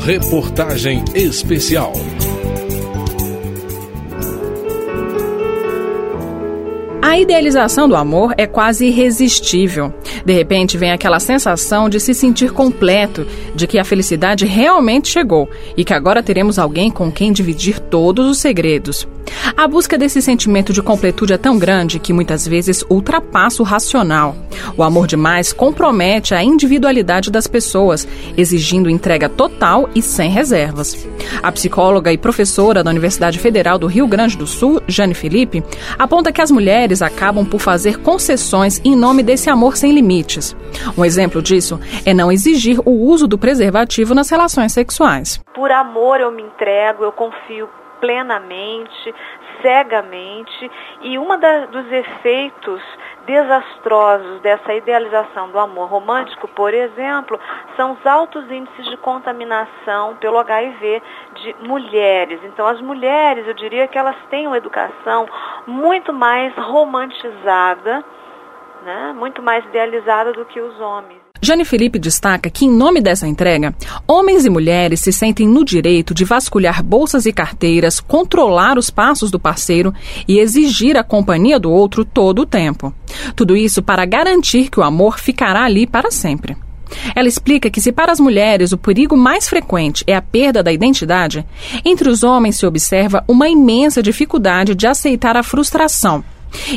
Reportagem Especial. A idealização do amor é quase irresistível. De repente vem aquela sensação de se sentir completo, de que a felicidade realmente chegou e que agora teremos alguém com quem dividir todos os segredos. A busca desse sentimento de completude é tão grande que muitas vezes ultrapassa o racional. O amor demais compromete a individualidade das pessoas, exigindo entrega total e sem reservas. A psicóloga e professora da Universidade Federal do Rio Grande do Sul, Jane Felipe, aponta que as mulheres acabam por fazer concessões em nome desse amor sem limites. Um exemplo disso é não exigir o uso do preservativo nas relações sexuais. Por amor eu me entrego, eu confio plenamente, cegamente, e um dos efeitos desastrosos dessa idealização do amor romântico, por exemplo, são os altos índices de contaminação pelo HIV de mulheres. Então, as mulheres, eu diria que elas têm uma educação muito mais romantizada, né, muito mais idealizada do que os homens. Jane Felipe destaca que, em nome dessa entrega, homens e mulheres se sentem no direito de vasculhar bolsas e carteiras, controlar os passos do parceiro e exigir a companhia do outro todo o tempo. Tudo isso para garantir que o amor ficará ali para sempre. Ela explica que, se para as mulheres o perigo mais frequente é a perda da identidade, entre os homens se observa uma imensa dificuldade de aceitar a frustração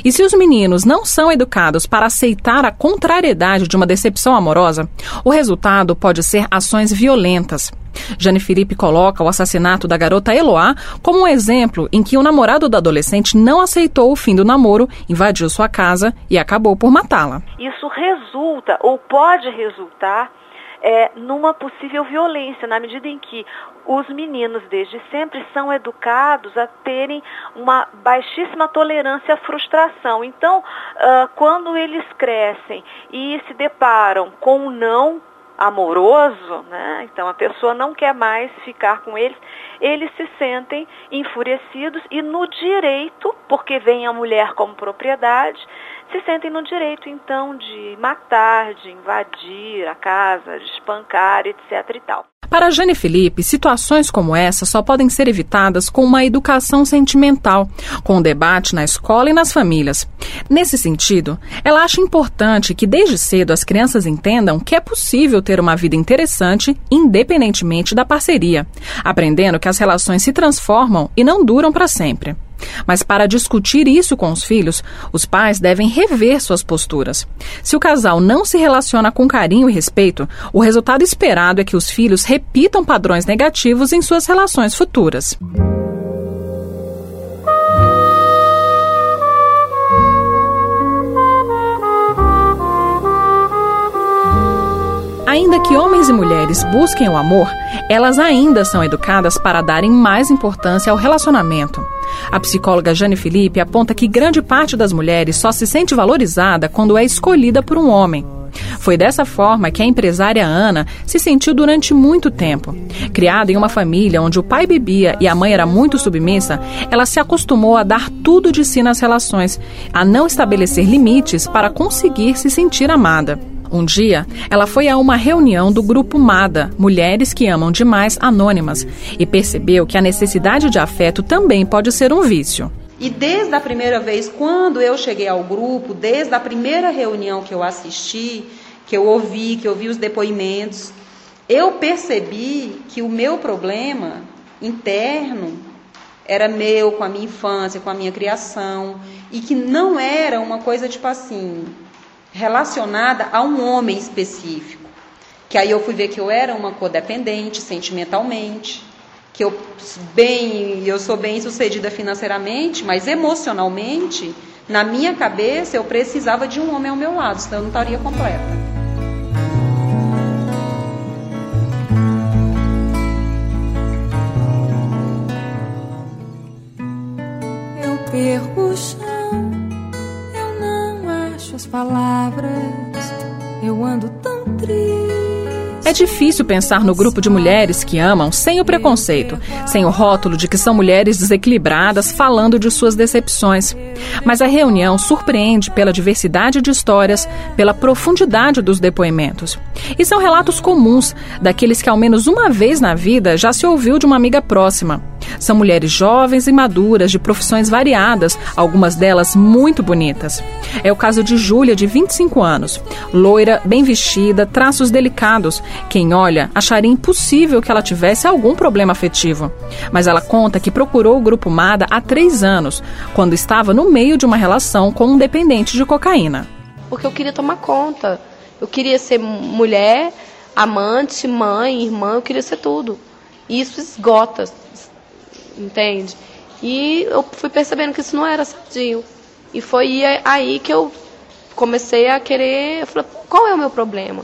e se os meninos não são educados para aceitar a contrariedade de uma decepção amorosa, o resultado pode ser ações violentas. Jane Felipe coloca o assassinato da garota Eloá como um exemplo em que o namorado da adolescente não aceitou o fim do namoro, invadiu sua casa e acabou por matá-la. Isso resulta ou pode resultar é, numa possível violência, na medida em que os meninos desde sempre são educados a terem uma baixíssima tolerância à frustração. Então, uh, quando eles crescem e se deparam com um não amoroso, né? então a pessoa não quer mais ficar com eles, eles se sentem enfurecidos e no direito, porque vem a mulher como propriedade, se sentem no direito então de matar, de invadir a casa, de espancar, etc e tal. Para Jane Felipe, situações como essa só podem ser evitadas com uma educação sentimental, com o debate na escola e nas famílias. Nesse sentido, ela acha importante que desde cedo as crianças entendam que é possível ter uma vida interessante independentemente da parceria, aprendendo que as relações se transformam e não duram para sempre. Mas para discutir isso com os filhos, os pais devem rever suas posturas. Se o casal não se relaciona com carinho e respeito, o resultado esperado é que os filhos repitam padrões negativos em suas relações futuras. Ainda que homens e mulheres busquem o amor, elas ainda são educadas para darem mais importância ao relacionamento. A psicóloga Jane Felipe aponta que grande parte das mulheres só se sente valorizada quando é escolhida por um homem. Foi dessa forma que a empresária Ana se sentiu durante muito tempo. Criada em uma família onde o pai bebia e a mãe era muito submissa, ela se acostumou a dar tudo de si nas relações, a não estabelecer limites para conseguir se sentir amada. Um dia, ela foi a uma reunião do grupo MADA, Mulheres que Amam Demais Anônimas, e percebeu que a necessidade de afeto também pode ser um vício. E desde a primeira vez, quando eu cheguei ao grupo, desde a primeira reunião que eu assisti, que eu ouvi, que eu vi os depoimentos, eu percebi que o meu problema interno era meu, com a minha infância, com a minha criação, e que não era uma coisa tipo assim, relacionada a um homem específico. Que aí eu fui ver que eu era uma codependente sentimentalmente, que eu bem, eu sou bem sucedida financeiramente, mas emocionalmente, na minha cabeça eu precisava de um homem ao meu lado, senão eu não estaria completa. Eu perco o chão palavras, eu ando tão triste. É difícil pensar no grupo de mulheres que amam sem o preconceito, sem o rótulo de que são mulheres desequilibradas falando de suas decepções. Mas a reunião surpreende pela diversidade de histórias, pela profundidade dos depoimentos. E são relatos comuns, daqueles que ao menos uma vez na vida já se ouviu de uma amiga próxima. São mulheres jovens e maduras, de profissões variadas, algumas delas muito bonitas. É o caso de Júlia, de 25 anos. Loira, bem vestida, traços delicados. Quem olha acharia impossível que ela tivesse algum problema afetivo. Mas ela conta que procurou o Grupo Mada há três anos, quando estava no meio de uma relação com um dependente de cocaína. Porque eu queria tomar conta. Eu queria ser mulher, amante, mãe, irmã, eu queria ser tudo. E isso esgota, entende? E eu fui percebendo que isso não era sadio. E foi aí que eu comecei a querer, eu falei, qual é o meu problema?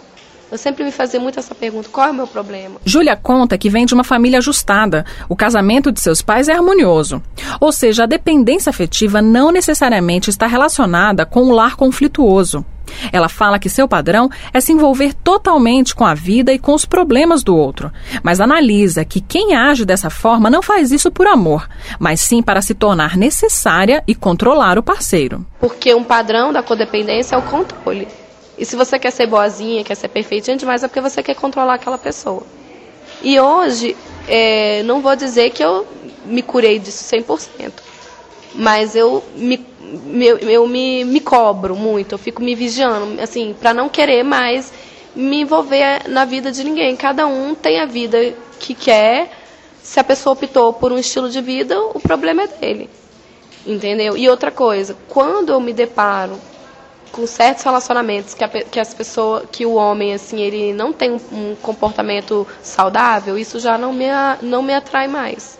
Eu sempre me fazia muito essa pergunta: qual é o meu problema? Júlia conta que vem de uma família ajustada. O casamento de seus pais é harmonioso. Ou seja, a dependência afetiva não necessariamente está relacionada com o lar conflituoso. Ela fala que seu padrão é se envolver totalmente com a vida e com os problemas do outro, mas analisa que quem age dessa forma não faz isso por amor, mas sim para se tornar necessária e controlar o parceiro. Porque um padrão da codependência é o controle. E se você quer ser boazinha, quer ser perfeitinha demais, é porque você quer controlar aquela pessoa. E hoje, é, não vou dizer que eu me curei disso 100%, mas eu me eu, eu me, me cobro muito, eu fico me vigiando, assim, para não querer mais me envolver na vida de ninguém. Cada um tem a vida que quer. Se a pessoa optou por um estilo de vida, o problema é dele. Entendeu? E outra coisa, quando eu me deparo com certos relacionamentos que, a, que as pessoas, que o homem assim, ele não tem um, um comportamento saudável, isso já não me, não me atrai mais.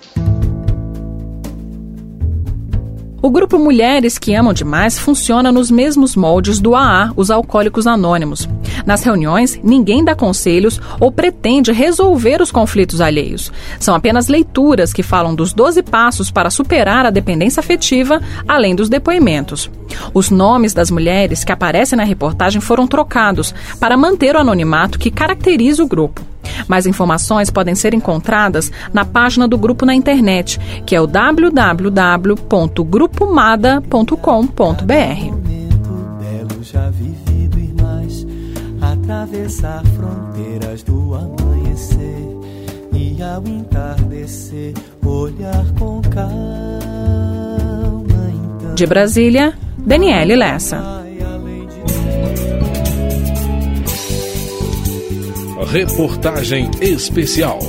O grupo Mulheres que Amam Demais funciona nos mesmos moldes do AA, os Alcoólicos Anônimos. Nas reuniões, ninguém dá conselhos ou pretende resolver os conflitos alheios. São apenas leituras que falam dos 12 passos para superar a dependência afetiva, além dos depoimentos. Os nomes das mulheres que aparecem na reportagem foram trocados para manter o anonimato que caracteriza o grupo. Mais informações podem ser encontradas na página do grupo na internet, que é o www.grupomada.com.br. Atravessar fronteiras do amanhecer e ao entardecer olhar com calma. Então, De Brasília, Daniele Lessa. Reportagem especial.